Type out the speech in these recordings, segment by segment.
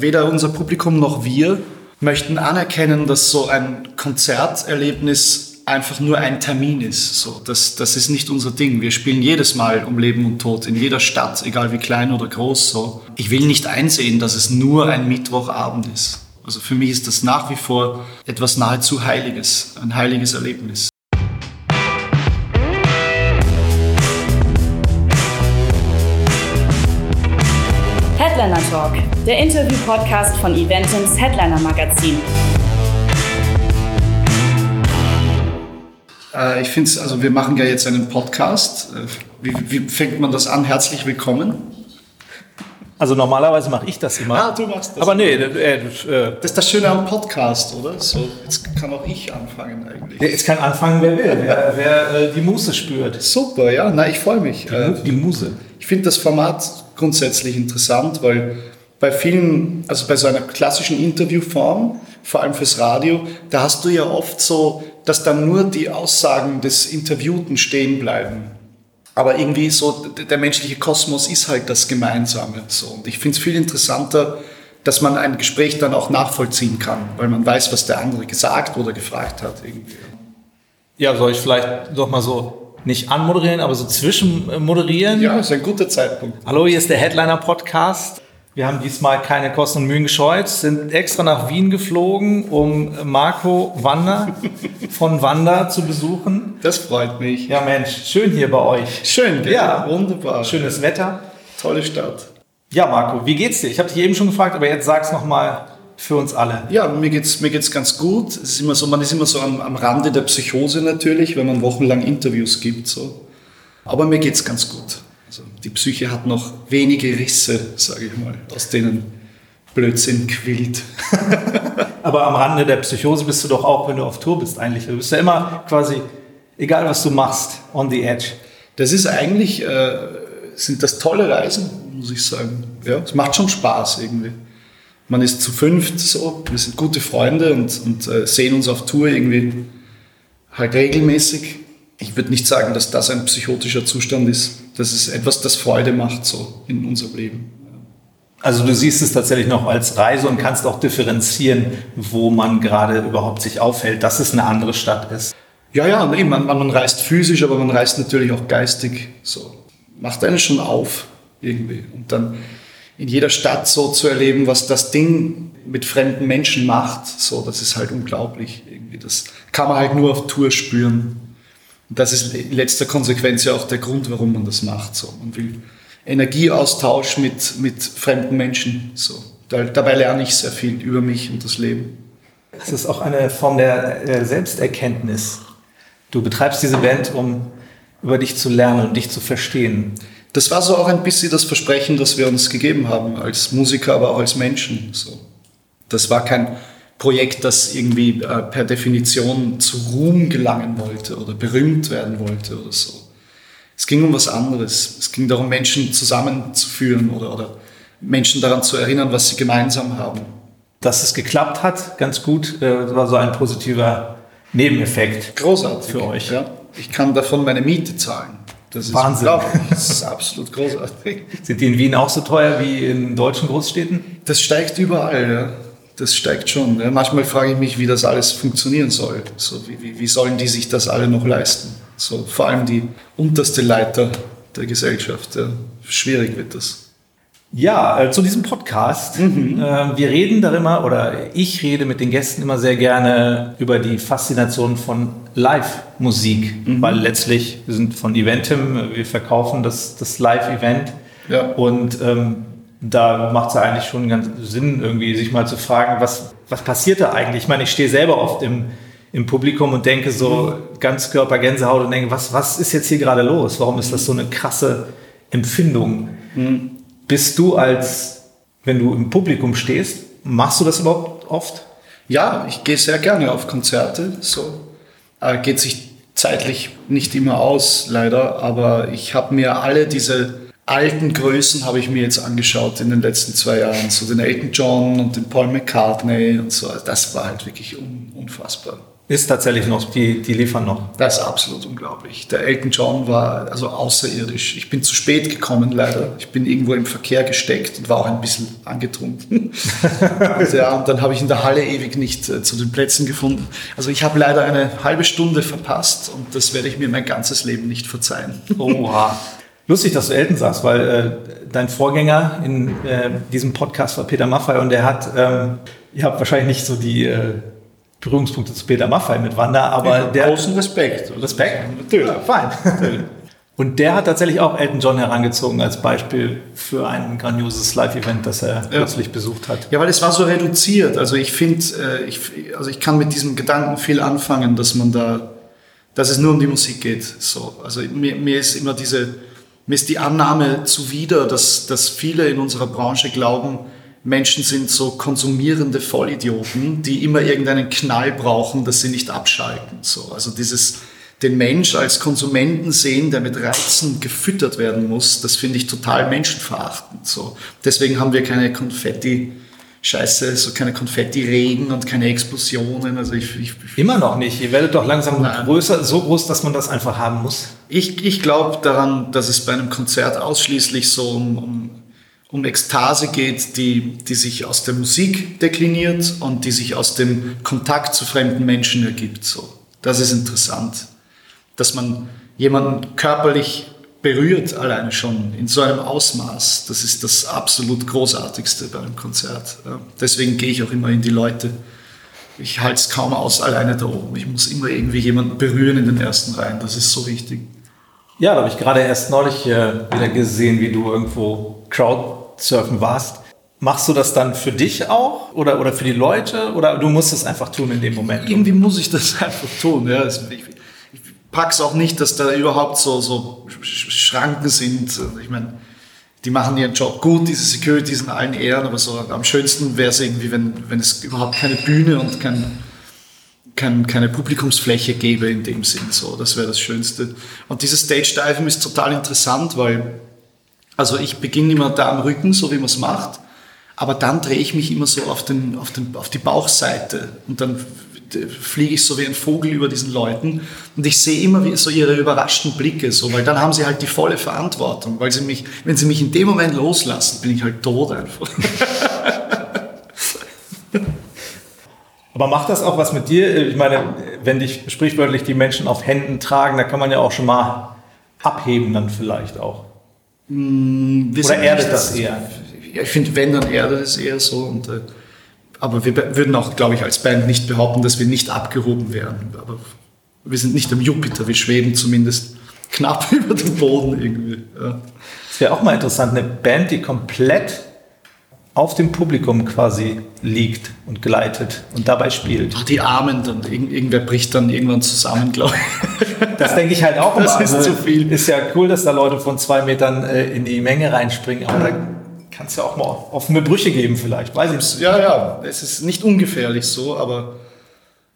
Weder unser Publikum noch wir möchten anerkennen, dass so ein Konzerterlebnis einfach nur ein Termin ist. So, das, das ist nicht unser Ding. Wir spielen jedes Mal um Leben und Tod in jeder Stadt, egal wie klein oder groß. So. Ich will nicht einsehen, dass es nur ein Mittwochabend ist. Also für mich ist das nach wie vor etwas nahezu Heiliges, ein heiliges Erlebnis. Headliner Talk, der Interview-Podcast von Eventims Headliner Magazin. Äh, ich finde es, also wir machen ja jetzt einen Podcast. Äh, wie, wie fängt man das an? Herzlich willkommen. Also normalerweise mache ich das immer. Ah, du machst das. Aber nee, äh, äh, das ist das Schöne am Podcast, oder? So, jetzt kann auch ich anfangen eigentlich. Jetzt kann anfangen, wer will, wer, wer äh, die Muße spürt. Super, ja, na, ich freue mich. Die, Mu die Muse. Ich finde das Format grundsätzlich interessant, weil bei vielen, also bei so einer klassischen Interviewform, vor allem fürs Radio, da hast du ja oft so, dass dann nur die Aussagen des Interviewten stehen bleiben. Aber irgendwie so, der menschliche Kosmos ist halt das Gemeinsame. So. Und ich finde es viel interessanter, dass man ein Gespräch dann auch nachvollziehen kann, weil man weiß, was der andere gesagt oder gefragt hat. Irgendwie. Ja, soll ich vielleicht doch mal so nicht anmoderieren, aber so zwischenmoderieren? Ja, ist ein guter Zeitpunkt. Hallo, hier ist der Headliner Podcast. Wir haben diesmal keine Kosten und Mühen gescheut, sind extra nach Wien geflogen, um Marco Wander von Wander zu besuchen. Das freut mich. Ja, Mensch, schön hier bei euch. Schön, gell? Ja, wunderbar. Schönes Wetter. Tolle Stadt. Ja, Marco, wie geht's dir? Ich habe dich eben schon gefragt, aber jetzt sag's noch mal für uns alle. Ja, mir geht's mir geht's ganz gut. Es ist immer so, man ist immer so am, am Rande der Psychose natürlich, wenn man wochenlang Interviews gibt so. Aber mir geht's ganz gut. Also die Psyche hat noch wenige Risse, sage ich mal, aus denen Blödsinn quillt. Aber am Rande der Psychose bist du doch auch, wenn du auf Tour bist eigentlich. Du bist ja immer quasi, egal was du machst, on the edge. Das ist eigentlich, äh, sind das tolle Reisen, muss ich sagen. Ja, es macht schon Spaß irgendwie. Man ist zu fünft so, wir sind gute Freunde und, und äh, sehen uns auf Tour irgendwie halt regelmäßig. Ich würde nicht sagen, dass das ein psychotischer Zustand ist das ist etwas, das Freude macht so in unserem Leben. Also du siehst es tatsächlich noch als Reise und kannst auch differenzieren, wo man gerade überhaupt sich aufhält, dass es eine andere Stadt ist. Ja, ja, nee, man, man reist physisch, aber man reist natürlich auch geistig. So macht einen schon auf irgendwie und dann in jeder Stadt so zu erleben, was das Ding mit fremden Menschen macht, so das ist halt unglaublich irgendwie. Das kann man halt nur auf Tour spüren. Und das ist in letzter Konsequenz ja auch der Grund, warum man das macht. So. Man will Energieaustausch mit, mit fremden Menschen. So. Da, dabei lerne ich sehr viel über mich und das Leben. Das ist auch eine Form der Selbsterkenntnis. Du betreibst diese Band, um über dich zu lernen und dich zu verstehen. Das war so auch ein bisschen das Versprechen, das wir uns gegeben haben, als Musiker, aber auch als Menschen. So. Das war kein Projekt, das irgendwie äh, per Definition zu Ruhm gelangen wollte oder berühmt werden wollte oder so. Es ging um was anderes. Es ging darum, Menschen zusammenzuführen oder, oder Menschen daran zu erinnern, was sie gemeinsam haben. Dass es geklappt hat, ganz gut, äh, war so ein positiver Nebeneffekt. Großartig. Für euch. Ja. Ich kann davon meine Miete zahlen. Das ist Wahnsinn. Das ist absolut großartig. Sind die in Wien auch so teuer wie in deutschen Großstädten? Das steigt überall, ja das steigt schon. Ja. Manchmal frage ich mich, wie das alles funktionieren soll. So, wie, wie, sollen die sich das alle noch leisten? So, vor allem die unterste Leiter der Gesellschaft. Ja. Schwierig wird das. Ja, äh, zu diesem Podcast. Mhm. Äh, wir reden darüber, oder ich rede mit den Gästen immer sehr gerne über die Faszination von Live-Musik, mhm. weil letztlich, wir sind von Eventim, wir verkaufen das, das Live-Event. Ja. Und ähm, da macht es ja eigentlich schon ganz Sinn, irgendwie sich mal zu fragen, was, was passiert da eigentlich? Ich meine, ich stehe selber oft im, im Publikum und denke so ganz Körper Gänsehaut und denke, was, was ist jetzt hier gerade los? Warum ist das so eine krasse Empfindung? Mhm. Bist du als, wenn du im Publikum stehst, machst du das überhaupt oft? Ja, ich gehe sehr gerne auf Konzerte. So äh, geht sich zeitlich nicht immer aus, leider, aber ich habe mir alle diese alten Größen habe ich mir jetzt angeschaut in den letzten zwei Jahren. So den Elton John und den Paul McCartney und so. Das war halt wirklich un unfassbar. Ist tatsächlich noch, die, die liefern noch. Das ist absolut unglaublich. Der Elton John war also außerirdisch. Ich bin zu spät gekommen, leider. Ich bin irgendwo im Verkehr gesteckt und war auch ein bisschen angetrunken. und, ja, und dann habe ich in der Halle ewig nicht äh, zu den Plätzen gefunden. Also ich habe leider eine halbe Stunde verpasst und das werde ich mir mein ganzes Leben nicht verzeihen. Oha. Lustig, dass du Elton sagst, weil äh, dein Vorgänger in äh, diesem Podcast war Peter Maffay und der hat, ähm, ihr habt wahrscheinlich nicht so die äh, Berührungspunkte zu Peter Maffay mit Wanda, aber ja, der. Großen Respekt. Respekt? Natürlich. Ja, fein. Und der hat tatsächlich auch Elton John herangezogen als Beispiel für ein grandioses Live-Event, das er ja. kürzlich besucht hat. Ja, weil es war so reduziert. Also ich finde, äh, ich, also ich kann mit diesem Gedanken viel anfangen, dass man da, dass es nur um die Musik geht. So, also mir, mir ist immer diese, mir ist die Annahme zuwider, dass, dass viele in unserer Branche glauben, Menschen sind so konsumierende Vollidioten, die immer irgendeinen Knall brauchen, dass sie nicht abschalten. So, also dieses den Mensch als Konsumenten sehen, der mit Reizen gefüttert werden muss, das finde ich total menschenverachtend. So, deswegen haben wir keine Konfetti. Scheiße, so keine Konfetti-Regen und keine Explosionen. Also ich, ich, Immer noch nicht. Ihr werdet doch langsam Nein. größer, so groß, dass man das einfach haben muss. Ich, ich glaube daran, dass es bei einem Konzert ausschließlich so um, um um Ekstase geht, die, die sich aus der Musik dekliniert und die sich aus dem Kontakt zu fremden Menschen ergibt. So. Das ist interessant, dass man jemanden körperlich berührt alleine schon in so einem Ausmaß. Das ist das absolut Großartigste bei einem Konzert. Deswegen gehe ich auch immer in die Leute. Ich halte es kaum aus alleine da oben. Ich muss immer irgendwie jemanden berühren in den ersten Reihen. Das ist so wichtig. Ja, da habe ich gerade erst neulich äh, wieder gesehen, wie du irgendwo Crowd surfen warst. Machst du das dann für dich auch oder, oder für die Leute oder du musst es einfach tun in dem Moment? Irgendwie muss ich das einfach tun. Ja. Ich, ich pack's auch nicht, dass da überhaupt so, so Schranken sind. Ich meine, die machen ihren Job gut, diese Security sind allen Ehren, aber so am schönsten wäre es irgendwie, wenn, wenn es überhaupt keine Bühne und kein, kein, keine Publikumsfläche gäbe in dem Sinn. So, das wäre das Schönste. Und dieses Stage-Diven ist total interessant, weil also ich beginne immer da am Rücken, so wie man es macht, aber dann drehe ich mich immer so auf, den, auf, den, auf die Bauchseite und dann fliege ich so wie ein Vogel über diesen Leuten und ich sehe immer so ihre überraschten Blicke, so, weil dann haben sie halt die volle Verantwortung, weil sie mich, wenn sie mich in dem Moment loslassen, bin ich halt tot einfach. Aber macht das auch was mit dir? Ich meine, wenn dich sprichwörtlich die Menschen auf Händen tragen, da kann man ja auch schon mal abheben dann vielleicht auch. Hm, wir Oder erdet das eher? Ich finde, wenn, dann erdet es eher so. Und, äh, aber wir würden auch, glaube ich, als Band nicht behaupten, dass wir nicht abgehoben werden. Aber wir sind nicht am Jupiter, wir schweben zumindest knapp über dem Boden irgendwie. Ja. Das wäre auch mal interessant, eine Band, die komplett auf dem Publikum quasi liegt und gleitet und dabei spielt. Ach, die Armen, dann irgendwer bricht dann irgendwann zusammen, glaube ich. Das denke ich halt auch immer. Das ist also, zu viel. Ist ja cool, dass da Leute von zwei Metern äh, in die Menge reinspringen, aber da kann es ja auch mal offene Brüche geben vielleicht, weiß ich Ja, ja, es ist nicht ungefährlich so, aber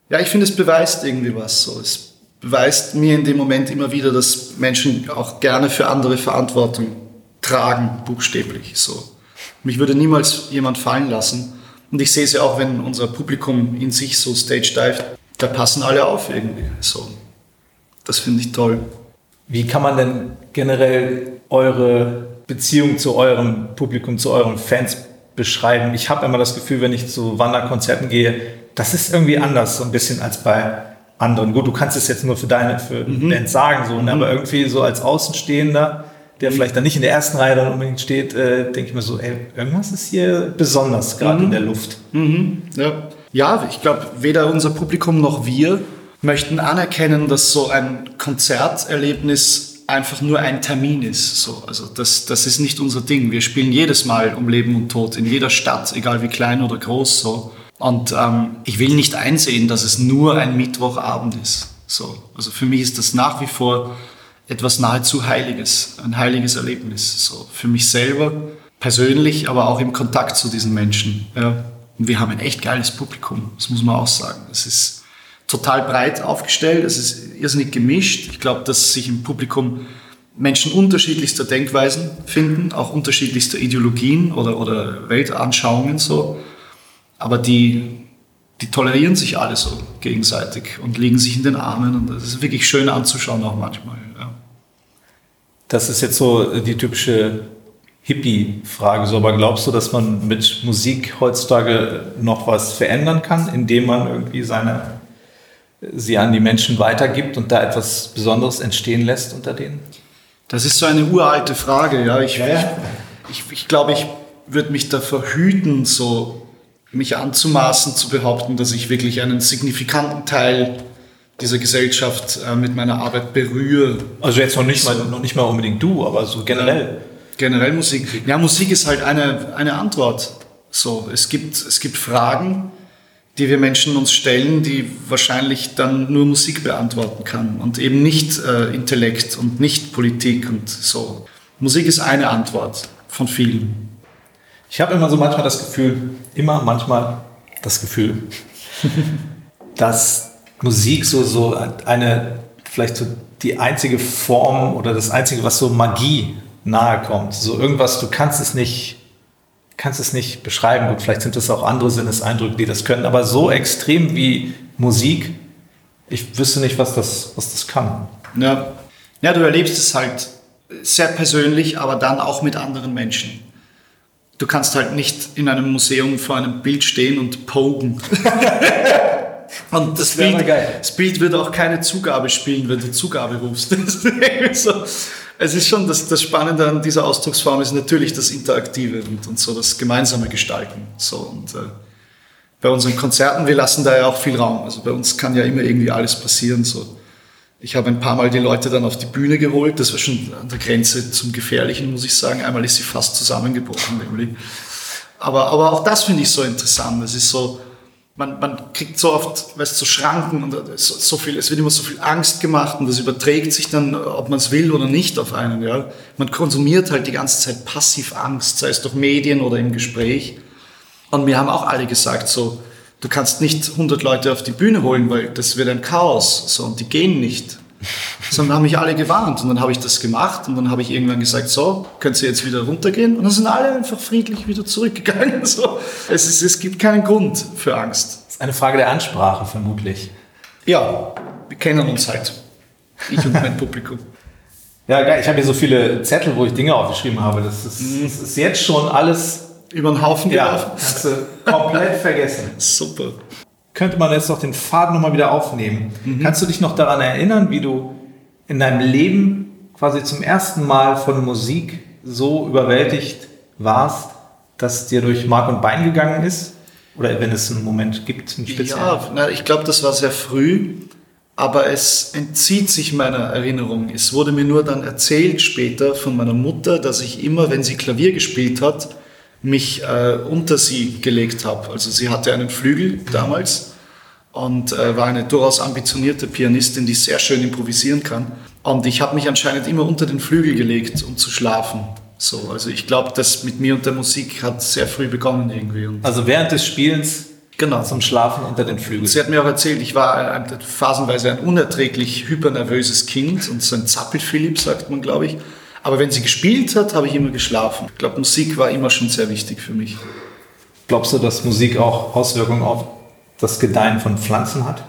ja, ich finde, es beweist irgendwie was so. Es beweist mir in dem Moment immer wieder, dass Menschen auch gerne für andere Verantwortung tragen, buchstäblich so. Mich würde niemals jemand fallen lassen. Und ich sehe es ja auch, wenn unser Publikum in sich so stage dive, da passen alle auf irgendwie. So. Das finde ich toll. Wie kann man denn generell eure Beziehung zu eurem Publikum, zu euren Fans beschreiben? Ich habe immer das Gefühl, wenn ich zu Wanderkonzerten gehe, das ist irgendwie anders, so ein bisschen als bei anderen. Gut, du kannst es jetzt nur für deine für mhm. Band sagen, so, ne? mhm. aber irgendwie so als Außenstehender der vielleicht dann nicht in der ersten Reihe dann unbedingt steht, äh, denke ich mir so, ey, irgendwas ist hier besonders, gerade mhm. in der Luft. Mhm. Ja. ja, ich glaube, weder unser Publikum noch wir möchten anerkennen, dass so ein Konzerterlebnis einfach nur ein Termin ist. So, also das, das ist nicht unser Ding. Wir spielen jedes Mal um Leben und Tod in jeder Stadt, egal wie klein oder groß. So. Und ähm, ich will nicht einsehen, dass es nur ein Mittwochabend ist. So, also für mich ist das nach wie vor etwas nahezu Heiliges, ein heiliges Erlebnis. So für mich selber, persönlich, aber auch im Kontakt zu diesen Menschen. Ja. Und wir haben ein echt geiles Publikum, das muss man auch sagen. Es ist total breit aufgestellt, es ist irrsinnig gemischt. Ich glaube, dass sich im Publikum Menschen unterschiedlichster Denkweisen finden, auch unterschiedlichster Ideologien oder, oder Weltanschauungen so. Aber die, die tolerieren sich alle so gegenseitig und liegen sich in den Armen und das ist wirklich schön anzuschauen auch manchmal. Das ist jetzt so die typische Hippie-Frage. So, aber glaubst du, dass man mit Musik heutzutage noch was verändern kann, indem man irgendwie seine, sie an die Menschen weitergibt und da etwas Besonderes entstehen lässt unter denen? Das ist so eine uralte Frage. Ja, ich, ja. ich, ich, ich glaube, ich würde mich davor hüten, so mich anzumaßen, zu behaupten, dass ich wirklich einen signifikanten Teil dieser Gesellschaft äh, mit meiner Arbeit berühre. Also jetzt noch nicht, mal, noch nicht mal unbedingt du, aber so generell. Generell Musik. Ja, Musik ist halt eine, eine Antwort. So, es gibt, es gibt Fragen, die wir Menschen uns stellen, die wahrscheinlich dann nur Musik beantworten kann und eben nicht äh, Intellekt und nicht Politik und so. Musik ist eine Antwort von vielen. Ich habe immer so manchmal das Gefühl, immer manchmal das Gefühl, dass Musik so, so eine, vielleicht so die einzige Form oder das einzige, was so Magie nahe kommt. So irgendwas, du kannst es nicht, kannst es nicht beschreiben. Gut, vielleicht sind es auch andere Sinneseindrücke, die das können, aber so extrem wie Musik, ich wüsste nicht, was das, was das kann. Ja. ja, du erlebst es halt sehr persönlich, aber dann auch mit anderen Menschen. Du kannst halt nicht in einem Museum vor einem Bild stehen und pogen. Und das, das Bild wird auch keine Zugabe spielen, wenn du Zugabe rufst. Es ist schon das, das Spannende an dieser Ausdrucksform ist natürlich das Interaktive und, und so das gemeinsame Gestalten. So, und, äh, bei unseren Konzerten, wir lassen da ja auch viel Raum. Also bei uns kann ja immer irgendwie alles passieren. So. Ich habe ein paar Mal die Leute dann auf die Bühne geholt. Das war schon an der Grenze zum Gefährlichen, muss ich sagen. Einmal ist sie fast zusammengebrochen. Aber, aber auch das finde ich so interessant. Es ist so, man, man kriegt so oft, weißt so Schranken und so, so, viel, es wird immer so viel Angst gemacht und das überträgt sich dann, ob man es will oder nicht, auf einen. Ja. Man konsumiert halt die ganze Zeit passiv Angst, sei es durch Medien oder im Gespräch. Und mir haben auch alle gesagt, so, du kannst nicht 100 Leute auf die Bühne holen, weil das wird ein Chaos, so, und die gehen nicht sondern haben mich alle gewarnt. Und dann habe ich das gemacht und dann habe ich irgendwann gesagt, so, könnt ihr jetzt wieder runtergehen? Und dann sind alle einfach friedlich wieder zurückgegangen. So. Es, ist, es gibt keinen Grund für Angst. Das ist eine Frage der Ansprache vermutlich. Ja, wir kennen uns halt. Ich und mein Publikum. Ja, geil. Ich habe hier so viele Zettel, wo ich Dinge aufgeschrieben habe. Das ist, mhm. das ist jetzt schon alles über den Haufen gelaufen. Ja, hast du komplett vergessen. Super könnte man jetzt doch den Faden nochmal wieder aufnehmen. Mhm. Kannst du dich noch daran erinnern, wie du in deinem Leben quasi zum ersten Mal von Musik so überwältigt warst, dass dir durch Mark und Bein gegangen ist? Oder wenn es einen Moment gibt, einen speziellen? Ja, na, ich glaube, das war sehr früh, aber es entzieht sich meiner Erinnerung. Es wurde mir nur dann erzählt später von meiner Mutter, dass ich immer, wenn sie Klavier gespielt hat, mich äh, unter sie gelegt habe. Also sie hatte einen Flügel damals und äh, war eine durchaus ambitionierte Pianistin, die sehr schön improvisieren kann. Und ich habe mich anscheinend immer unter den Flügel gelegt, um zu schlafen. So, also ich glaube, das mit mir und der Musik hat sehr früh begonnen irgendwie. Und also während des Spielens genau. zum Schlafen unter den Flügeln. Sie hat mir auch erzählt, ich war ein, phasenweise ein unerträglich hypernervöses Kind und so ein Zappelphilipp, sagt man, glaube ich. Aber wenn sie gespielt hat, habe ich immer geschlafen. Ich glaube, Musik war immer schon sehr wichtig für mich. Glaubst du, dass Musik auch Auswirkungen auf das Gedeihen von Pflanzen hat?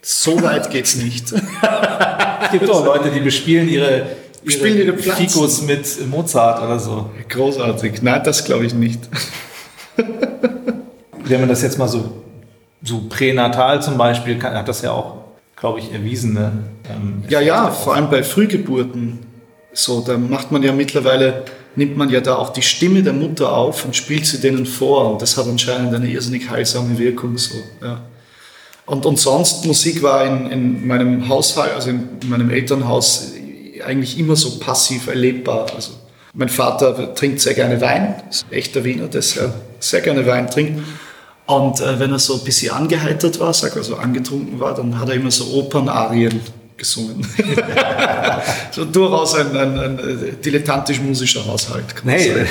So weit geht es nicht. es gibt auch Leute, die bespielen ihre, ihre, ihre Fikos mit Mozart oder so. Großartig. Nein, das glaube ich nicht. Wenn man das jetzt mal so, so pränatal zum Beispiel, hat das ja auch, glaube ich, erwiesene. Ähm, ja, ja, vor allem bei Frühgeburten so, da macht man ja mittlerweile, nimmt man ja da auch die Stimme der Mutter auf und spielt sie denen vor. Und das hat anscheinend eine irrsinnig heilsame Wirkung. So, ja. und, und sonst, Musik war in, in meinem Haushalt, also in meinem Elternhaus, eigentlich immer so passiv erlebbar. Also mein Vater trinkt sehr gerne Wein, ist ein echter Wiener, der sehr, gerne Wein trinkt. Und äh, wenn er so ein bisschen angeheitert war, sag also angetrunken war, dann hat er immer so Opernarien gesungen. so durchaus ein, ein, ein äh, dilettantisch-musischer Haushalt. nee.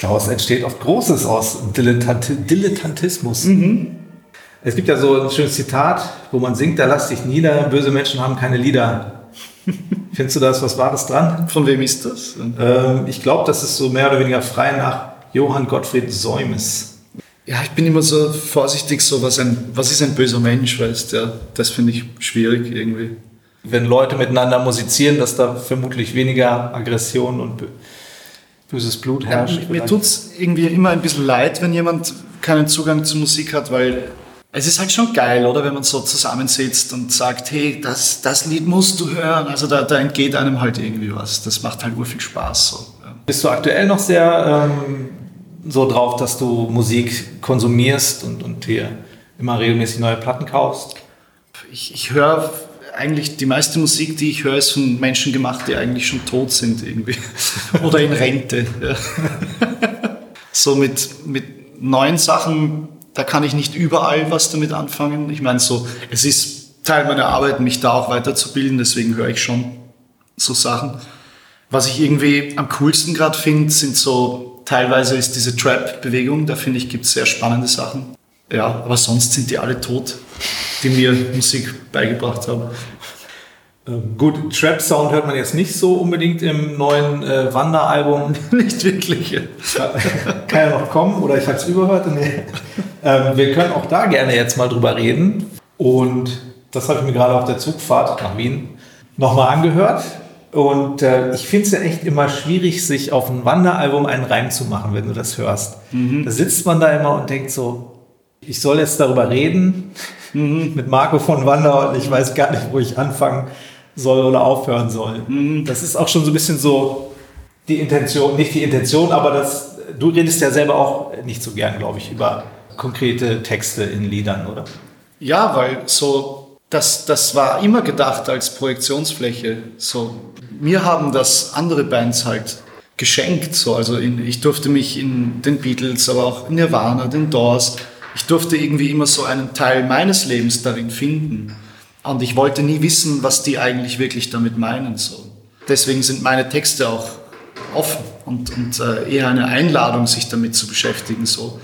Daraus entsteht oft Großes aus Dilettant Dilettantismus. Mhm. Es gibt ja so ein schönes Zitat, wo man singt, da lass dich nieder, böse Menschen haben keine Lieder. Findest du da was Wahres dran? Von wem ist das? Ähm, ich glaube, das ist so mehr oder weniger frei nach Johann Gottfried Säumes. Ja, ich bin immer so vorsichtig, so was, ein, was ist ein böser Mensch, weißt ja, das finde ich schwierig irgendwie. Wenn Leute miteinander musizieren, dass da vermutlich weniger Aggression und böses Blut herrscht. Ja, mir tut es irgendwie immer ein bisschen leid, wenn jemand keinen Zugang zur Musik hat, weil es ist halt schon geil, oder? Wenn man so zusammensitzt und sagt, hey, das, das Lied musst du hören. Also da, da entgeht einem halt irgendwie was. Das macht halt viel Spaß. So. Bist du aktuell noch sehr ähm, so drauf, dass du Musik konsumierst und, und hier immer regelmäßig neue Platten kaufst? Ich, ich höre eigentlich die meiste Musik, die ich höre, ist von Menschen gemacht, die eigentlich schon tot sind irgendwie. Oder in Rente. So mit, mit neuen Sachen da kann ich nicht überall was damit anfangen. Ich meine, so, es ist Teil meiner Arbeit, mich da auch weiterzubilden, deswegen höre ich schon so Sachen. Was ich irgendwie am coolsten gerade finde, sind so, teilweise ist diese Trap-Bewegung, da finde ich, gibt es sehr spannende Sachen. Ja, aber sonst sind die alle tot, die mir Musik beigebracht haben. Ähm, gut, Trap-Sound hört man jetzt nicht so unbedingt im neuen äh, Wanderalbum. nicht wirklich. Kann ja noch kommen oder ich habe es überhört. Nee. Ähm, wir können auch da gerne jetzt mal drüber reden. Und das habe ich mir gerade auf der Zugfahrt nach Wien nochmal angehört. Und äh, ich finde es ja echt immer schwierig, sich auf ein Wanderalbum einen Reim zu machen, wenn du das hörst. Mhm. Da sitzt man da immer und denkt so, ich soll jetzt darüber reden mhm. mit Marco von Wander und ich weiß gar nicht, wo ich anfangen soll oder aufhören soll. Mhm. Das ist auch schon so ein bisschen so die Intention, nicht die Intention, aber das, du redest ja selber auch nicht so gern, glaube ich, über konkrete Texte in Liedern, oder? Ja, weil so, das, das war immer gedacht als Projektionsfläche. So, mir haben das andere Bands halt geschenkt. So, also in, ich durfte mich in den Beatles, aber auch in Nirvana, den Doors, ich durfte irgendwie immer so einen Teil meines Lebens darin finden. Und ich wollte nie wissen, was die eigentlich wirklich damit meinen. So. Deswegen sind meine Texte auch offen und, und äh, eher eine Einladung, sich damit zu beschäftigen. So.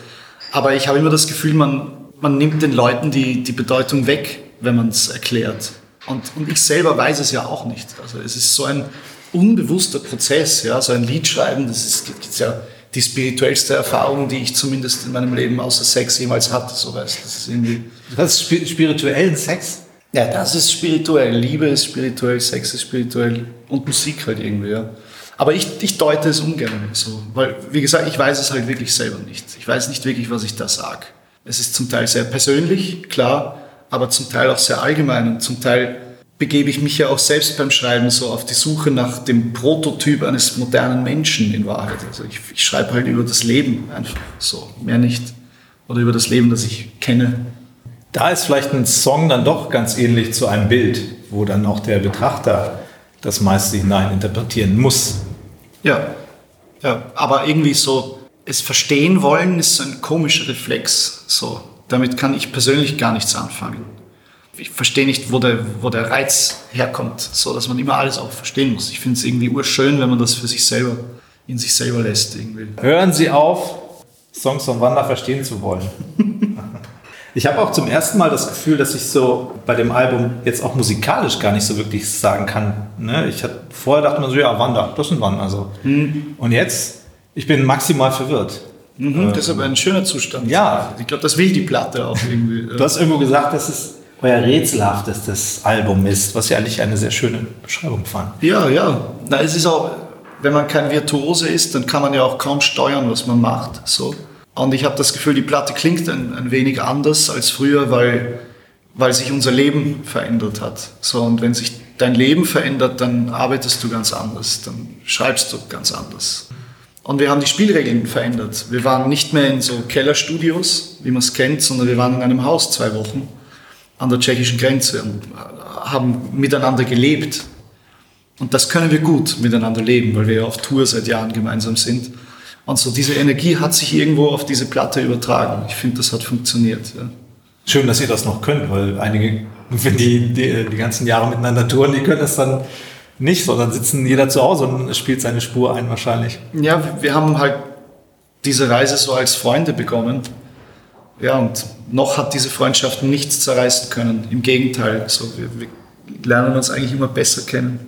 Aber ich habe immer das Gefühl, man, man nimmt den Leuten die, die Bedeutung weg, wenn man es erklärt. Und, und ich selber weiß es ja auch nicht. Also es ist so ein unbewusster Prozess, ja, so ein Lied schreiben, das ist gibt's ja die spirituellste Erfahrung, die ich zumindest in meinem Leben außer Sex jemals hatte. So weißt, das ist irgendwie. Das ist spirituellen Sex? Ja, das ist spirituell. Liebe ist spirituell, Sex ist spirituell und Musik halt irgendwie, ja. Aber ich, ich deute es ungern so, weil, wie gesagt, ich weiß es halt wirklich selber nicht. Ich weiß nicht wirklich, was ich da sage. Es ist zum Teil sehr persönlich, klar, aber zum Teil auch sehr allgemein und zum Teil begebe ich mich ja auch selbst beim Schreiben so auf die Suche nach dem Prototyp eines modernen Menschen in Wahrheit. Also ich, ich schreibe halt über das Leben einfach so, mehr nicht. Oder über das Leben, das ich kenne. Da ist vielleicht ein Song dann doch ganz ähnlich zu einem Bild, wo dann auch der Betrachter das meiste hinein interpretieren muss. Ja, ja, aber irgendwie so, es verstehen wollen ist so ein komischer Reflex. So, damit kann ich persönlich gar nichts anfangen. Ich verstehe nicht, wo der, wo der Reiz herkommt, so dass man immer alles auch verstehen muss. Ich finde es irgendwie urschön, wenn man das für sich selber, in sich selber lässt. Irgendwie. Hören Sie auf, Songs von Wander verstehen zu wollen. Ich habe auch zum ersten Mal das Gefühl, dass ich so bei dem Album jetzt auch musikalisch gar nicht so wirklich sagen kann. Ne? Ich hatte, vorher dachte man so, ja, Wander, das sind Wander. Also. Mhm. Und jetzt, ich bin maximal verwirrt. Mhm, das ist aber ein schöner Zustand. Ja. Ich glaube, das will die Platte auch irgendwie. du hast irgendwo gesagt, dass es euer rätselhaftestes Album ist, was ja eigentlich eine sehr schöne Beschreibung fand. Ja, ja. Na, es ist auch, wenn man kein Virtuose ist, dann kann man ja auch kaum steuern, was man macht. So. Und ich habe das Gefühl, die Platte klingt ein, ein wenig anders als früher, weil, weil sich unser Leben verändert hat. So, und wenn sich dein Leben verändert, dann arbeitest du ganz anders, dann schreibst du ganz anders. Und wir haben die Spielregeln verändert. Wir waren nicht mehr in so Kellerstudios, wie man es kennt, sondern wir waren in einem Haus zwei Wochen an der tschechischen Grenze und haben miteinander gelebt. Und das können wir gut miteinander leben, weil wir ja auf Tour seit Jahren gemeinsam sind. Und so diese Energie hat sich irgendwo auf diese Platte übertragen. Ich finde, das hat funktioniert. Ja. Schön, dass ihr das noch könnt, weil einige, wenn die, die, die ganzen Jahre miteinander touren, die können das dann nicht, sondern sitzen jeder zu Hause und spielt seine Spur ein wahrscheinlich. Ja, wir haben halt diese Reise so als Freunde begonnen. Ja, und noch hat diese Freundschaft nichts zerreißen können. Im Gegenteil, so, wir, wir lernen uns eigentlich immer besser kennen.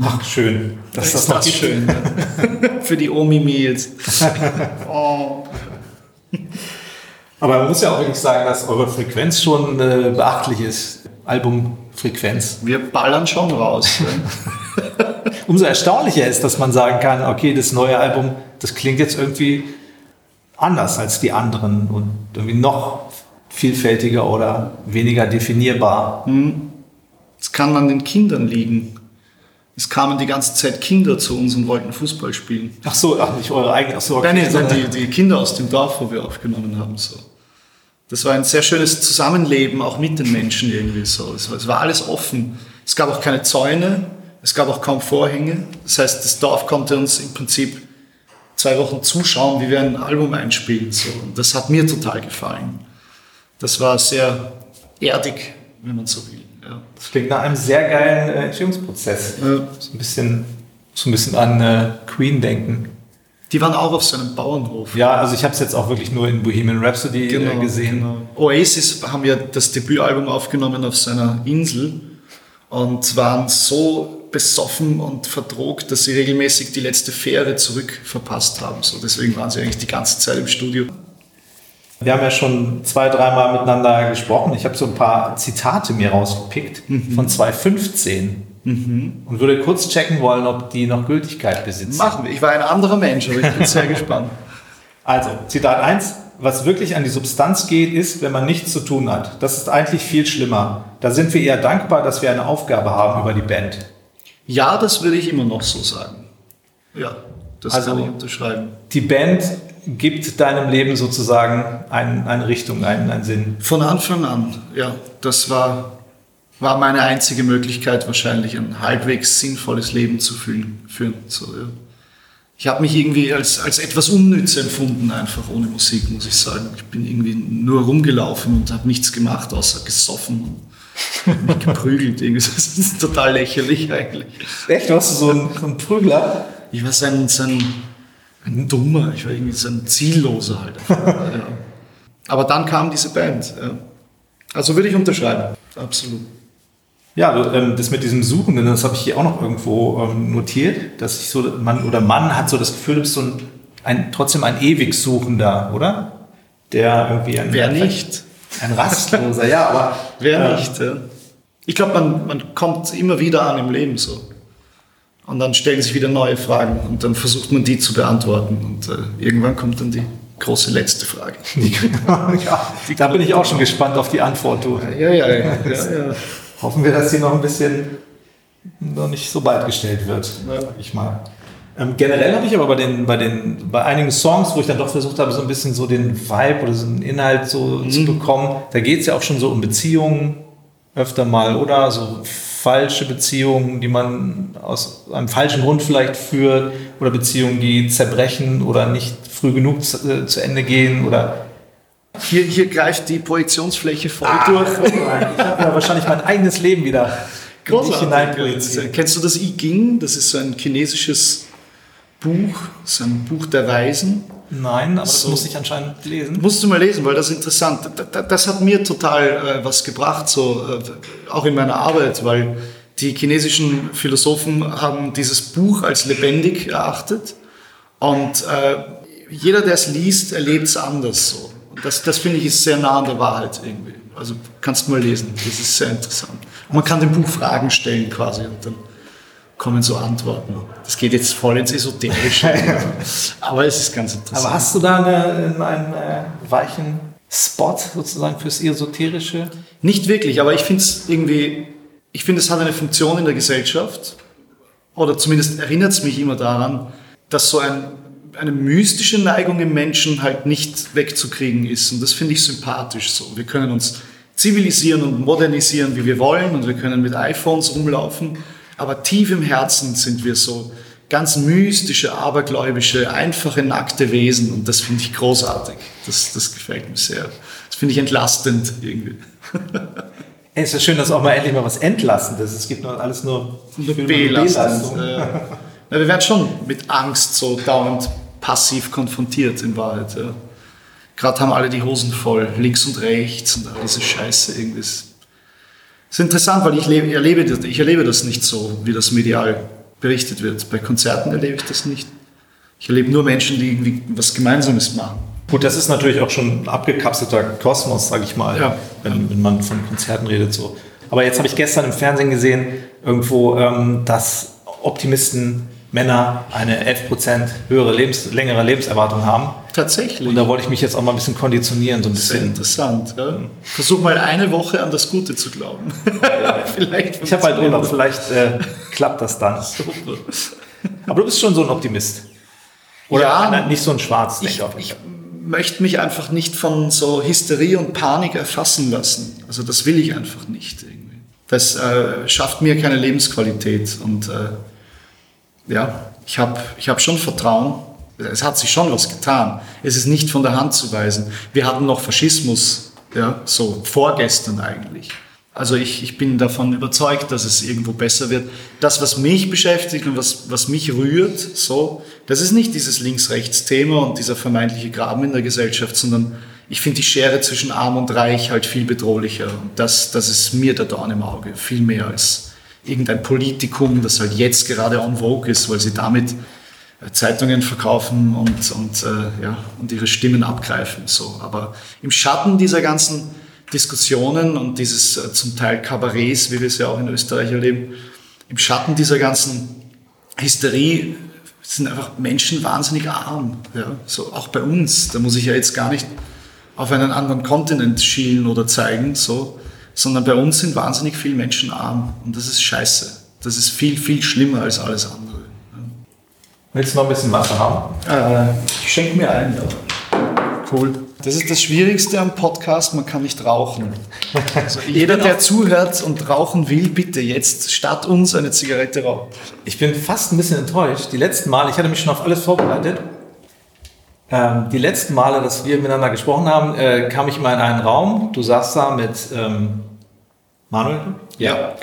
Ach, schön. Das, ist das, das noch schön. Ne? Für die Omi-Mi jetzt. oh. Aber man muss ja auch wirklich sagen, dass eure Frequenz schon äh, beachtlich ist. Albumfrequenz. Wir ballern schon raus. Umso erstaunlicher ist, dass man sagen kann, okay, das neue Album, das klingt jetzt irgendwie anders als die anderen und irgendwie noch vielfältiger oder weniger definierbar. Es kann an den Kindern liegen. Es kamen die ganze Zeit Kinder zu uns und wollten Fußball spielen. Ach so, ach, nicht eure eigene. Ach so, Nein, nein, nein, die, die Kinder aus dem Dorf, wo wir aufgenommen haben. So. Das war ein sehr schönes Zusammenleben, auch mit den Menschen irgendwie so. Es war, es war alles offen. Es gab auch keine Zäune, es gab auch kaum Vorhänge. Das heißt, das Dorf konnte uns im Prinzip zwei Wochen zuschauen, wie wir ein Album einspielen. So. Und das hat mir total gefallen. Das war sehr erdig, wenn man so will. Ja. Das klingt nach einem sehr geilen äh, Entstehungsprozess. Ja. So ein bisschen, so ein bisschen an äh, Queen denken. Die waren auch auf so einem Bauernhof. Ja, also ich habe es jetzt auch wirklich nur in Bohemian Rhapsody äh, gesehen. genau. Oasis haben ja das Debütalbum aufgenommen auf seiner Insel und waren so besoffen und verdrogt, dass sie regelmäßig die letzte Fähre zurück verpasst haben. So, deswegen waren sie eigentlich die ganze Zeit im Studio. Wir haben ja schon zwei, dreimal miteinander gesprochen. Ich habe so ein paar Zitate mir rausgepickt von 2015 und würde kurz checken wollen, ob die noch Gültigkeit besitzen. Machen wir. Ich war ein anderer Mensch, aber ich bin sehr gespannt. Also, Zitat 1. Was wirklich an die Substanz geht, ist, wenn man nichts zu tun hat. Das ist eigentlich viel schlimmer. Da sind wir eher dankbar, dass wir eine Aufgabe haben über die Band. Ja, das würde ich immer noch so sagen. Ja, das Also- kann ich unterschreiben. Die Band gibt deinem Leben sozusagen ein, eine Richtung, einen, einen Sinn. Von Anfang an, ja, das war, war meine einzige Möglichkeit, wahrscheinlich ein halbwegs sinnvolles Leben zu fühlen, führen. So, ja. Ich habe mich irgendwie als, als etwas unnütz empfunden, einfach ohne Musik, muss ich sagen. Ich bin irgendwie nur rumgelaufen und habe nichts gemacht, außer gesoffen und mich geprügelt. Irgendwie. Das ist total lächerlich eigentlich. Echt? Warst du so ein, so ein Prügler? Ich war so ein, so ein, ein Dummer, ich war irgendwie so ein Zielloser halt. ja. Aber dann kam diese Band. Ja. Also würde ich unterschreiben, absolut. Ja, ähm, das mit diesem Suchenden, das habe ich hier auch noch irgendwo ähm, notiert, dass ich so, man oder Mann hat so das Gefühl, du bist so ein, ein trotzdem ein ewig Suchender, oder? Der irgendwie ein, Wer nicht? ein Rastloser, ja, aber Wer äh, nicht? Ja. Ich glaube, man, man kommt immer wieder an im Leben so. Und dann stellen sich wieder neue Fragen und dann versucht man die zu beantworten. Und äh, irgendwann kommt dann die große letzte Frage. ja, da bin ich auch schon gespannt auf die Antwort. Du. Ja, ja, ja. ja, ja. Hoffen wir, dass sie noch ein bisschen noch nicht so bald gestellt wird, Ja. sag ich mal. Ähm, generell habe ich aber bei den, bei den, bei einigen Songs, wo ich dann doch versucht habe, so ein bisschen so den Vibe oder so einen Inhalt so zu bekommen, da geht es ja auch schon so um Beziehungen öfter mal, oder? So falsche Beziehungen, die man aus einem falschen Grund vielleicht führt, oder Beziehungen, die zerbrechen oder nicht früh genug zu, äh, zu Ende gehen, oder Hier, hier greift die Projektionsfläche voll Ah, durch. Ich habe ja wahrscheinlich mein eigenes Leben wieder Großartig. hineinprojiziert. Kennst du das I Ging? Das ist so ein chinesisches Buch, so ein Buch der Weisen. Nein, aber das So. muss ich anscheinend lesen. Musst du mal lesen, weil das ist interessant. Da- da- Das hat mir total äh, was gebracht, so äh, auch in meiner Arbeit, weil die chinesischen Philosophen haben dieses Buch als lebendig erachtet und äh, jeder, der es liest, erlebt es anders so. Das, das finde ich ist sehr nah an der Wahrheit irgendwie. Also kannst du mal lesen, das ist sehr interessant. Und man kann dem Buch Fragen stellen quasi und dann kommen so Antworten. Das geht jetzt voll ins Esoterische, aber es ist ganz interessant. Aber hast du da eine, einen äh, weichen Spot sozusagen fürs Esoterische? Nicht wirklich, aber ich finde es irgendwie, ich finde, es hat eine Funktion in der Gesellschaft. Oder zumindest erinnert es mich immer daran, dass so ein, eine mystische Neigung im Menschen halt nicht wegzukriegen ist. Und das finde ich sympathisch so. Wir können uns zivilisieren und modernisieren, wie wir wollen, und wir können mit iPhones rumlaufen. Aber tief im Herzen sind wir so ganz mystische, abergläubische, einfache, nackte Wesen. Und das finde ich großartig. Das, das gefällt mir sehr. Das finde ich entlastend irgendwie. Ey, ist ja schön, dass auch mal endlich mal was Entlassendes ist. Es gibt nur alles nur Nur für belastend. Ja. Wir werden schon mit Angst so dauernd passiv konfrontiert in Wahrheit. Ja. Gerade haben alle die Hosen voll, links und rechts und all diese Scheiße irgendwie. Das ist interessant, weil ich lebe, erlebe, das- ich erlebe das nicht so, wie das medial berichtet wird. Bei Konzerten erlebe ich das nicht. Ich erlebe nur Menschen, die irgendwie was Gemeinsames machen. Gut, das ist natürlich auch schon ein abgekapselter Kosmos, sage ich mal, Ja. wenn, wenn man von Konzerten redet. So. Aber jetzt habe ich gestern im Fernsehen gesehen, irgendwo, ähm, dass Optimisten Männer eine 11% höhere Lebens längere Lebenserwartung haben. Tatsächlich. Und da wollte ich mich jetzt auch mal ein bisschen konditionieren, so ein Sehr bisschen. interessant. Ja. Versuch mal eine Woche an das Gute zu glauben. Vielleicht Ich habe halt Urlaub, vielleicht äh, klappt das dann. Super. Aber du bist schon so ein Optimist. Oder Ja. nein, nicht so ein schwarz Ich, ich möchte mich einfach nicht von so Hysterie und Panik erfassen lassen. Also das will ich einfach nicht irgendwie. Das äh, schafft mir keine Lebensqualität und äh, ja, ich habe ich hab schon Vertrauen. Es hat sich schon was getan. Es ist nicht von der Hand zu weisen. Wir hatten noch Faschismus, ja, so vorgestern eigentlich. Also ich, ich bin davon überzeugt, dass es irgendwo besser wird. Das, was mich beschäftigt und was, was mich rührt, so, das ist nicht dieses Links-Rechts-Thema und dieser vermeintliche Graben in der Gesellschaft, sondern ich finde die Schere zwischen Arm und Reich halt viel bedrohlicher. Und das, das ist mir der Dorn im Auge, viel mehr als irgendein Politikum, das halt jetzt gerade on vogue ist, weil sie damit äh, Zeitungen verkaufen und, und, äh, ja, und ihre Stimmen abgreifen. So. Aber im Schatten dieser ganzen Diskussionen und dieses äh, zum Teil Kabarets, wie wir es ja auch in Österreich erleben, im Schatten dieser ganzen Hysterie sind einfach Menschen wahnsinnig arm. Ja? So, auch bei uns. Da muss ich ja jetzt gar nicht auf einen anderen Kontinent schielen oder zeigen, so, sondern bei uns sind wahnsinnig viele Menschen arm. Und das ist scheiße. Das ist viel, viel schlimmer als alles andere. Willst du noch ein bisschen Wasser haben? Äh, ich schenke mir ein, ja. Cool. Das ist das Schwierigste am Podcast, man kann nicht rauchen. Also jeder, der zuhört und rauchen will, bitte jetzt statt uns eine Zigarette rauchen. Ich bin fast ein bisschen enttäuscht. Die letzten Male, ich hatte mich schon auf alles vorbereitet. Ähm, die letzten Male, dass wir miteinander gesprochen haben, äh, kam ich mal in einen Raum. Du saßt da mit ähm, Manuel.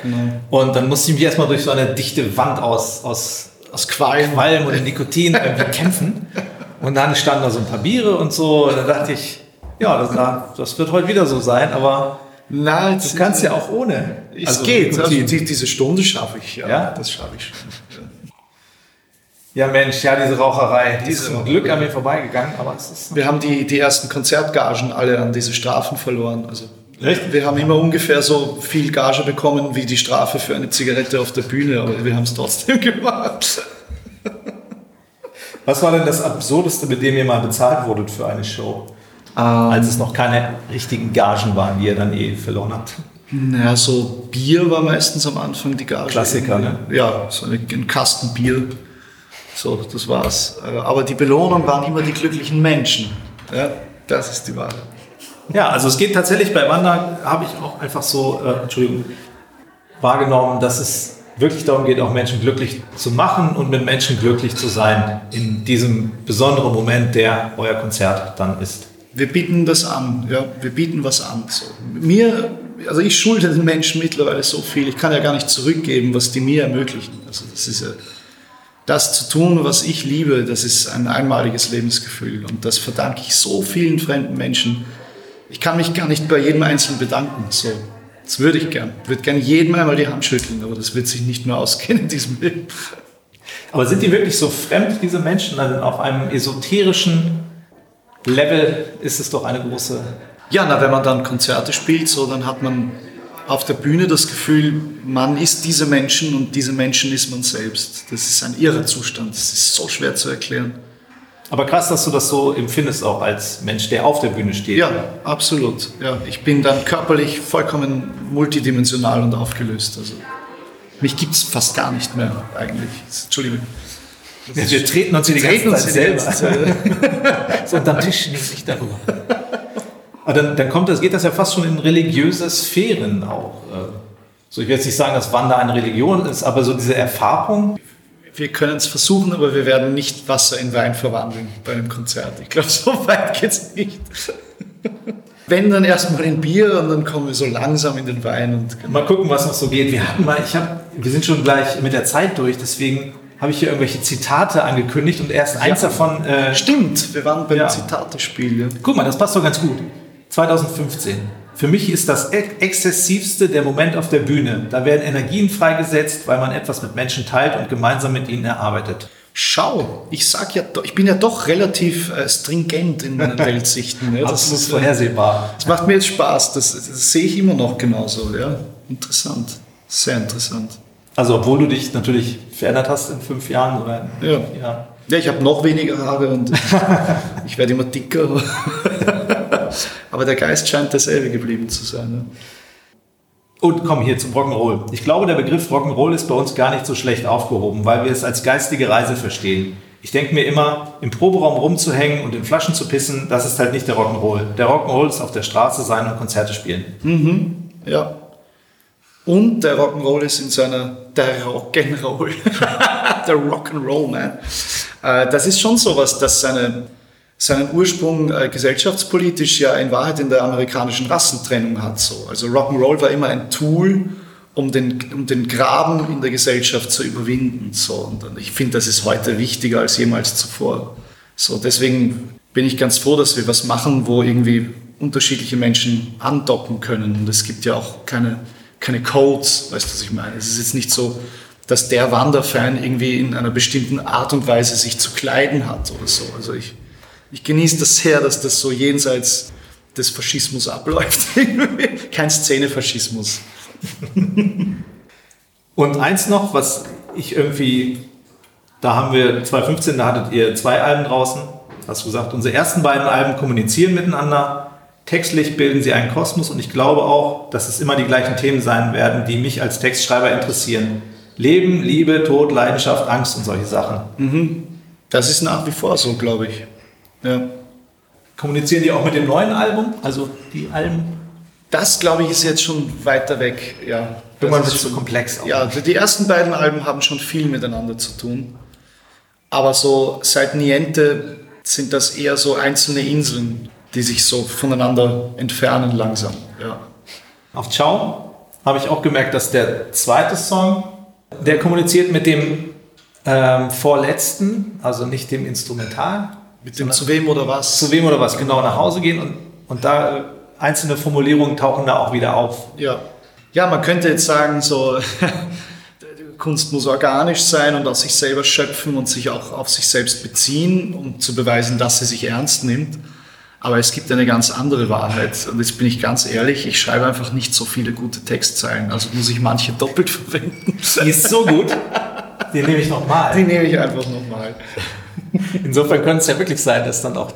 genau. Und dann musste ich mich erstmal durch so eine dichte Wand aus, aus Aus Qualm. Qualm oder Nikotin irgendwie kämpfen. Und dann standen da so ein paar Biere und so. Und da dachte ich, ja, das, das wird heute wieder so sein, aber Nein, du kannst ja auch ohne. Es Also geht. Also die, diese Stunde schaffe ich, ja. Ja? Das schaffe ich schon. Ja, Mensch, ja, diese Raucherei, die ist zum. Glück an mir vorbeigegangen, aber es ist. Wir haben die, die ersten Konzertgagen alle an diese Strafen verloren. Also Echt? wir haben immer ungefähr so viel Gage bekommen wie die Strafe für eine Zigarette auf der Bühne, aber wir haben es trotzdem gemacht. Was war denn das Absurdeste, mit dem ihr mal bezahlt wurdet für eine Show? Als es noch keine richtigen Gagen waren, die ihr dann eh verloren habt. Naja, so Bier war meistens am Anfang die Gage. Klassiker, ne? Ja, so ein Kasten Bier. So, das war's. Äh, Aber die Belohnung waren immer die glücklichen Menschen. Ja, das ist die Wahrheit. Ja, also es geht tatsächlich bei Wanda, habe ich auch einfach so, äh, Entschuldigung, wahrgenommen, dass es wirklich darum geht, auch Menschen glücklich zu machen und mit Menschen glücklich zu sein in diesem besonderen Moment, der euer Konzert dann ist. Wir bieten das an, ja, wir bieten was an. So. Mir, also ich schulde den Menschen mittlerweile so viel, ich kann ja gar nicht zurückgeben, was die mir ermöglichen. Also das ist ja, das zu tun, was ich liebe, das ist ein einmaliges Lebensgefühl und das verdanke ich so vielen fremden Menschen. Ich kann mich gar nicht bei jedem Einzelnen bedanken. So, das würde ich gern. Ich würde gern jedem einmal die Hand schütteln, aber das wird sich nicht mehr ausgehen in diesem Leben. Aber sind die wirklich so fremd, diese Menschen? Also auf einem esoterischen Level ist es doch eine große. Ja, na, wenn man dann Konzerte spielt, so, dann hat man auf der Bühne das Gefühl, man ist diese Menschen und diese Menschen ist man selbst. Das ist ein irrer Zustand. Das ist so schwer zu erklären. Aber krass, dass du das so empfindest, auch als Mensch, der auf der Bühne steht. Ja, absolut. Ja, ich bin dann körperlich vollkommen multidimensional und aufgelöst. Also, mich gibt es fast gar nicht mehr eigentlich. Entschuldigung. Wir, wir treten uns hier die ganze Zeit selber. Zeit. so unterm Tisch nicht darüber. Aber dann, dann kommt das, geht das ja fast schon in religiöse Sphären auch. äh. So, ich will jetzt nicht sagen, dass Wanda eine Religion ist, aber so diese Erfahrung. Wir können es versuchen, aber wir werden nicht Wasser in Wein verwandeln bei einem Konzert. Ich glaube, so weit geht es nicht. Wenn dann erstmal in Bier und dann kommen wir so langsam in den Wein und Mal gucken, was noch so geht. Wir hatten mal, ich habe, wir sind schon gleich mit der Zeit durch, deswegen habe ich hier irgendwelche Zitate angekündigt und erst eins davon. Äh, Stimmt, wir waren beim Ja. Zitatespiel. Ja. Guck mal, das passt doch ganz gut. 2015. Für mich ist das ex- exzessivste der Moment auf der Bühne. Da werden Energien freigesetzt, weil man etwas mit Menschen teilt und gemeinsam mit ihnen erarbeitet. Schau, ich sag ja, ich bin ja doch relativ äh, stringent in meinen Weltsichten. Ne? Das ist vorhersehbar. Das macht mir jetzt Spaß, das, das sehe ich immer noch genauso. Ja, interessant, sehr interessant. Also obwohl du dich natürlich verändert hast in fünf Jahren oder Ja. Jahren. Ja, ich habe noch weniger Haare und ich werde immer dicker. Aber der Geist scheint derselbe geblieben zu sein. Ne? Und komm hier zum Rock'n'Roll. Ich glaube, der Begriff Rock'n'Roll ist bei uns gar nicht so schlecht aufgehoben, weil wir es als geistige Reise verstehen. Ich denke mir immer, im Proberaum rumzuhängen und in Flaschen zu pissen, das ist halt nicht der Rock'n'Roll. Der Rock'n'Roll ist auf der Straße sein und Konzerte spielen. Ja. Und der Rock'n'Roll ist in seiner, der Rock'n'Roll, der Rock'n'Roll Man. Äh, das ist schon sowas, dass seine, seinen Ursprung äh, gesellschaftspolitisch ja in Wahrheit in der amerikanischen Rassentrennung hat. So. Also Rock'n'Roll war immer ein Tool, um den, um den Graben in der Gesellschaft zu überwinden. So. Und ich finde, das ist heute wichtiger als jemals zuvor. So, deswegen bin ich ganz froh, dass wir was machen, wo irgendwie unterschiedliche Menschen andocken können. Und es gibt ja auch keine, keine Codes, weißt du, was ich meine? Es ist jetzt nicht so, dass der Wanderfan irgendwie in einer bestimmten Art und Weise sich zu kleiden hat oder so. Also ich, ich genieße das sehr, dass das so jenseits des Faschismus abläuft. Kein Szenefaschismus. Und eins noch, was ich irgendwie, da haben wir 2015, da hattet ihr zwei Alben draußen, hast du gesagt, unsere ersten beiden Alben kommunizieren miteinander, textlich bilden sie einen Kosmos und ich glaube auch, dass es immer die gleichen Themen sein werden, die mich als Textschreiber interessieren. Leben, Liebe, Tod, Leidenschaft, Angst und solche Sachen. Das ist nach wie vor so, glaube ich. Ja. Kommunizieren die auch mit dem neuen Album? Also die Alben? Das, glaube ich, ist jetzt schon weiter weg. Ja. Es so schon- komplex. auch. Ja, die ersten beiden Alben haben schon viel miteinander zu tun. Aber so seit Niente sind das eher so einzelne Inseln, die sich so voneinander entfernen langsam. Ja. Auf Ciao habe ich auch gemerkt, dass der zweite Song, der kommuniziert mit dem ähm, vorletzten, also nicht dem Instrumental. Mit dem zu wem oder was? Zu wem oder was genau nach Hause gehen und, und da äh, einzelne Formulierungen tauchen da auch wieder auf. Ja. ja, man könnte jetzt sagen, so Kunst muss organisch sein und aus sich selber schöpfen und sich auch auf sich selbst beziehen, um zu beweisen, dass sie sich ernst nimmt. Aber es gibt eine ganz andere Wahrheit. Und jetzt bin ich ganz ehrlich, ich schreibe einfach nicht so viele gute Textzeilen. Also muss ich manche doppelt verwenden. Die ist so gut, den nehme ich nochmal. Die nehme ich einfach nochmal. Insofern könnte es ja wirklich sein, dass dann auch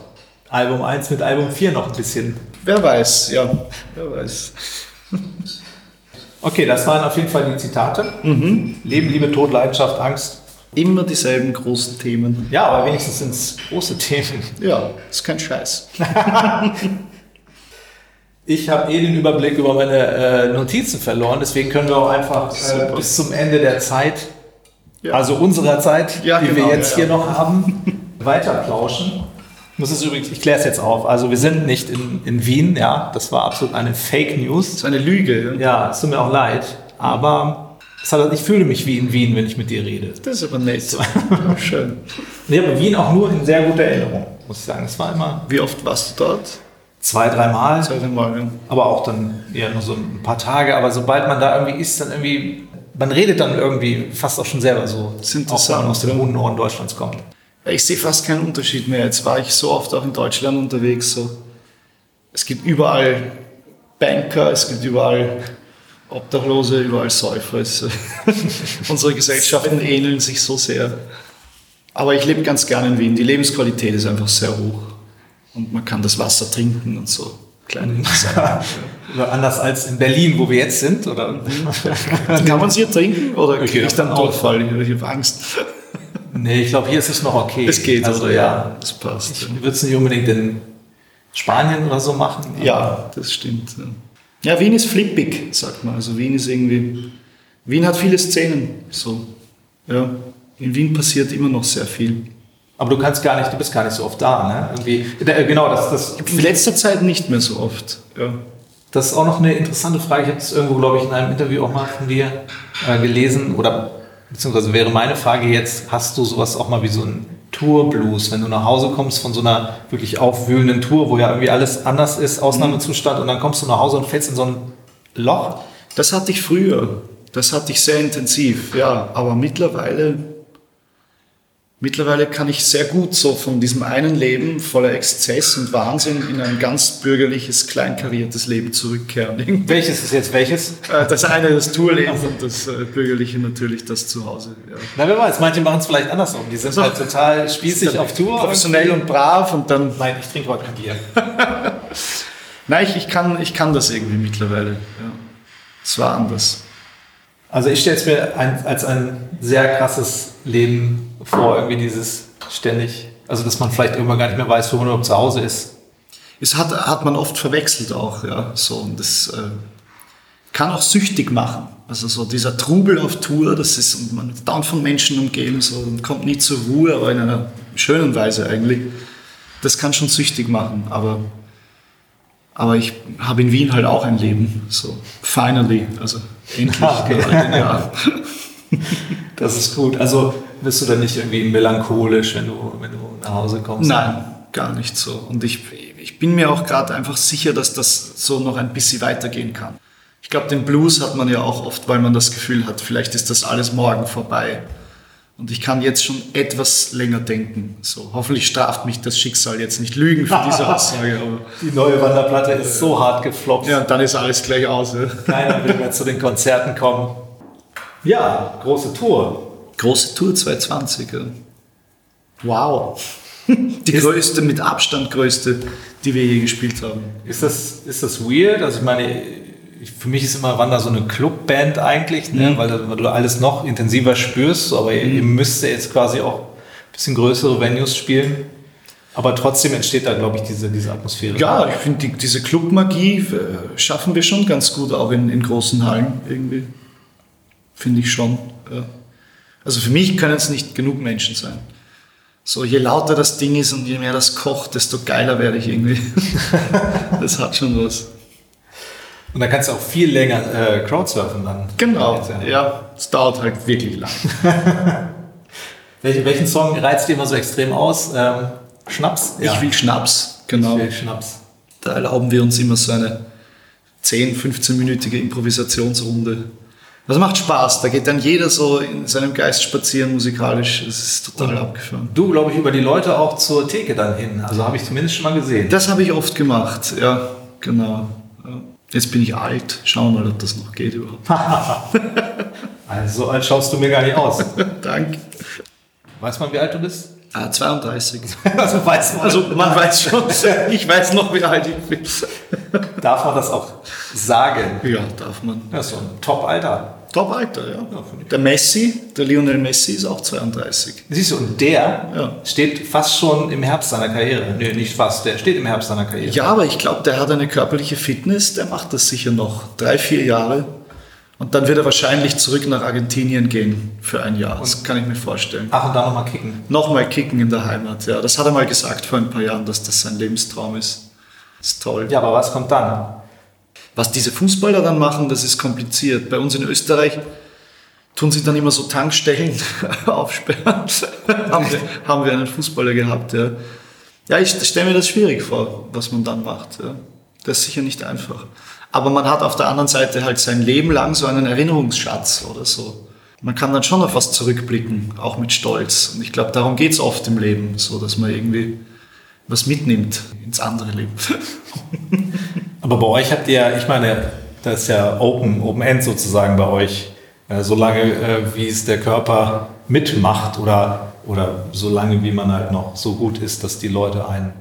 Album 1 mit Album 4 noch ein bisschen. Wer weiß, ja, wer weiß. Okay, das waren auf jeden Fall die Zitate. Leben, Liebe, Tod, Leidenschaft, Angst. Immer dieselben großen Themen. Ja, aber wenigstens sind es große Themen. Ja, ist kein Scheiß. Ich habe eh den Überblick über meine äh, Notizen verloren, deswegen können wir auch einfach äh, bis zum Ende der Zeit, Ja. also unserer Zeit, Ja, die genau, wir jetzt ja, hier noch haben, weiter plauschen. Ich muss es übrigens, ich kläre es jetzt auf. Also wir sind nicht in, in Wien, ja, das war absolut eine Fake News. Das ist eine Lüge. Ja. Es tut mir auch leid, aber hat, ich fühle mich wie in Wien, wenn ich mit dir rede. Das ist aber nett. Schön. Ich habe Wien auch nur in sehr guter Erinnerung, muss ich sagen. Es war immer Wie oft warst du dort? zwei, dreimal. Sag mal. ja. aber auch dann eher nur so ein paar Tage. Aber sobald man da irgendwie ist, dann irgendwie, man redet dann irgendwie fast auch schon selber so. Auch interessant, wenn man aus dem hohen Norden Deutschlands kommt. Ich sehe fast keinen Unterschied mehr. Jetzt war ich so oft auch in Deutschland unterwegs. So. Es gibt überall Banker, es gibt überall Obdachlose, überall Säufer. Unsere Gesellschaften ähneln sich so sehr. Aber ich lebe ganz gerne in Wien. Die Lebensqualität ist einfach sehr hoch. Und man kann das Wasser trinken und so. Kleine Sachen. Oder anders als in Berlin, wo wir jetzt sind. Oder? Kann man es hier trinken oder Okay, kriege ich dann. Durchfall? Ich habe Angst. nee, ich glaube, hier ist es noch okay. Es geht, also, oder? ja. Das passt. Ich würde es nicht unbedingt in Spanien oder so machen. Ja, das stimmt. Ja. ja, Wien ist flippig, sagt man. Also Wien ist irgendwie. Wien hat viele Szenen. So. Ja. In Wien passiert immer noch sehr viel. Aber du kannst gar nicht, du bist gar nicht so oft da, ne? Irgendwie, äh, genau, das, das, In letzter Zeit nicht mehr so oft. Ja. Das ist auch noch eine interessante Frage. Ich habe es irgendwo, glaube ich, in einem Interview auch mal von dir äh, gelesen. Oder beziehungsweise wäre meine Frage jetzt, hast du sowas auch mal wie so ein Tour-Blues, wenn du nach Hause kommst von so einer wirklich aufwühlenden Tour, wo ja irgendwie alles anders ist, Ausnahmezustand, und dann kommst du nach Hause und fällst in so ein Loch? Das hatte ich früher. Das hatte ich sehr intensiv, ja. Aber mittlerweile Mittlerweile kann ich sehr gut so von diesem einen Leben voller Exzess und Wahnsinn in ein ganz bürgerliches, kleinkariertes Leben zurückkehren. Welches ist jetzt welches? Äh, das eine das Tourleben und das äh, bürgerliche natürlich das Zuhause. Ja. Na, wer weiß, manche machen es vielleicht andersrum. Die sind So. halt total spießig auf Tour. Professionell und brav und dann. Nein, ich trinke heute kein Bier. Nein, ich, ich, kann, ich kann das irgendwie mittlerweile. Ja. Es war anders. Also ich stelle es mir ein, als ein sehr krasses Leben vor, irgendwie dieses ständig, also dass man vielleicht irgendwann gar nicht mehr weiß, wo man überhaupt zu Hause ist. Es hat, hat man oft verwechselt auch, ja. So, und das äh, kann auch süchtig machen. Also so dieser Trubel auf Tour, das ist, und man ist dauernd von Menschen umgeben, so, und kommt nie zur Ruhe, aber in einer schönen Weise eigentlich. Das kann schon süchtig machen, aber, aber ich habe in Wien halt auch ein Leben, so, finally, also endlich. Den Jahren. Das ist gut. Also bist du dann nicht irgendwie melancholisch, wenn du, wenn du nach Hause kommst? Nein, gar nicht so. Und ich, ich bin mir auch gerade einfach sicher, dass das so noch ein bisschen weitergehen kann. Ich glaube, den Blues hat man ja auch oft, weil man das Gefühl hat, vielleicht ist das alles morgen vorbei. Und ich kann jetzt schon etwas länger denken. So, hoffentlich straft mich das Schicksal jetzt nicht lügen für diese Aussage. Aber Die neue Wanderplatte ist so hart gefloppt. ja, und dann ist alles gleich aus. Ja. Keiner will mehr zu den Konzerten kommen. Ja, große Tour. Große Tour 2020. Ja. Wow. Die Ist- größte, mit Abstand größte, die wir je gespielt haben. Ist das, ist das weird? Also ich meine, für mich ist immer Wander so eine Clubband eigentlich, ne? weil, du- weil du alles noch intensiver spürst, aber ihr, ihr müsst ja jetzt quasi auch ein bisschen größere Venues spielen. Aber trotzdem entsteht da, glaube ich, diese, diese Atmosphäre. Ja, ich finde, die, diese Clubmagie äh, schaffen wir schon ganz gut, auch in, in großen Hallen irgendwie. Finde ich schon. Ja. Also für mich können es nicht genug Menschen sein. So, je lauter das Ding ist und je mehr das kocht, desto geiler werde ich irgendwie. das hat schon was. Und dann kannst du auch viel länger äh, Crowdsurfen dann. Genau, Jetzt, ja. ja, es dauert halt wirklich lang. Welchen, welchen Song reizt dir immer so extrem aus? Ähm, Schnaps? Ich will Schnaps, genau. Ich will Schnaps. Da erlauben wir uns immer so eine 10-, 15-minütige Improvisationsrunde. Das macht Spaß, da geht dann jeder so in seinem Geist spazieren musikalisch. Es ist total abgefahren. Du, glaube ich, über die Leute auch zur Theke dann hin. Also habe ich zumindest schon mal gesehen. Das habe ich oft gemacht, ja, genau. Jetzt bin ich alt, schauen wir mal, ob das noch geht überhaupt. Also so alt schaust du mir gar nicht aus. Danke. Weiß man, wie alt du bist? Ah, 32. Also weiß man. Also man weiß schon, ich weiß noch, wie alt ich bin. darf man das auch sagen. Ja, darf man. Das ist so ein Top-Alter. Top Alter, ja. ich. Der Messi, der Lionel Messi ist auch 32. Siehst du, und der Ja. steht fast schon im Herbst seiner Karriere. Nee, nicht fast, der steht im Herbst seiner Karriere. Ja, aber ich glaube, der hat eine körperliche Fitness, der macht das sicher noch drei, vier Jahre. Und dann wird er wahrscheinlich zurück nach Argentinien gehen für ein Jahr. Das kann ich mir vorstellen. Ach, und dann nochmal kicken. Nochmal kicken in der Heimat, ja. Das hat er mal gesagt vor ein paar Jahren, dass das sein Lebenstraum ist. Das ist toll. Ja, aber was kommt dann? Was diese Fußballer dann machen, das ist kompliziert. Bei uns in Österreich tun sie dann immer so Tankstellen aufsperren. haben, wir, haben wir einen Fußballer gehabt, ja. Ja, ich stelle mir das schwierig vor, was man dann macht. Ja. Das ist sicher nicht einfach. Aber man hat auf der anderen Seite halt sein Leben lang so einen Erinnerungsschatz oder so. Man kann dann schon auf was zurückblicken, auch mit Stolz. Und ich glaube, darum geht es oft im Leben, so dass man irgendwie was mitnimmt ins andere Leben. Aber bei euch habt ihr, ich meine, das ist ja Open, Open End sozusagen bei euch. Äh, solange äh, wie es der Körper mitmacht oder, oder solange wie man halt noch so gut ist, dass die Leute einen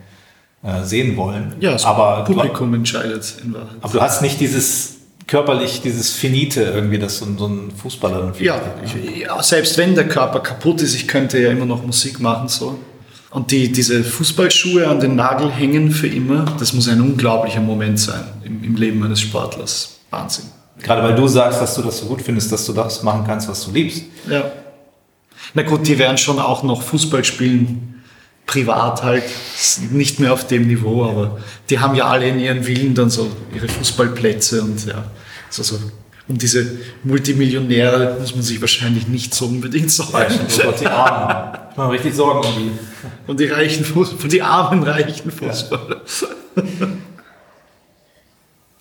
äh, sehen wollen. Ja, das aber, du, Publikum entscheidet in Wahrheit. aber du hast nicht dieses körperlich, dieses Finite irgendwie, das so, ein- so ein Fußballer dann Ja, ja, selbst wenn der Körper kaputt ist, ich könnte ja immer noch Musik machen so. Und die, diese Fußballschuhe an den Nagel hängen für immer, das muss ein unglaublicher Moment sein im, im Leben eines Sportlers. Wahnsinn. Gerade weil du sagst, dass du das so gut findest, dass du das machen kannst, was du liebst. Ja. Na gut, die werden schon auch noch Fußball spielen, privat halt, nicht mehr auf dem Niveau, aber die haben ja alle in ihren Villen dann so ihre Fußballplätze und ja, so, so. Um diese Multimillionäre muss man sich wahrscheinlich nicht so unbedingt sorgen. Oh Gott, die Armen. Ich mache richtig Sorgen um die. Und die reichen Fußballer, die armen reichen Fußballer.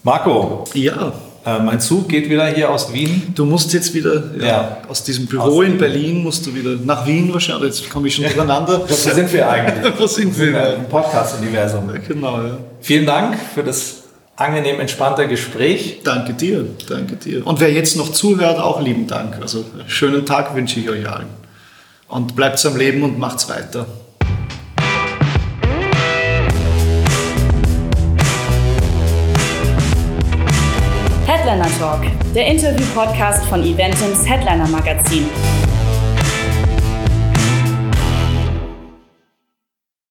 Marco, Ja, Äh, mein Zug geht wieder hier aus Wien. Du musst jetzt wieder ja, Ja. aus diesem Büro Aus in. Berlin, musst du wieder nach Wien wahrscheinlich. Jetzt komme ich schon durcheinander. Wo sind wir eigentlich? Wo sind wir? Im Podcast-Universum. Genau, ja. Vielen Dank für das angenehm entspannte Gespräch. Danke dir, danke dir. Und wer jetzt noch zuhört, auch lieben Dank. Also schönen Tag wünsche ich euch allen. Und bleibt am Leben und macht's weiter. Headliner Talk, der Interview-Podcast von Eventums Headliner Magazin.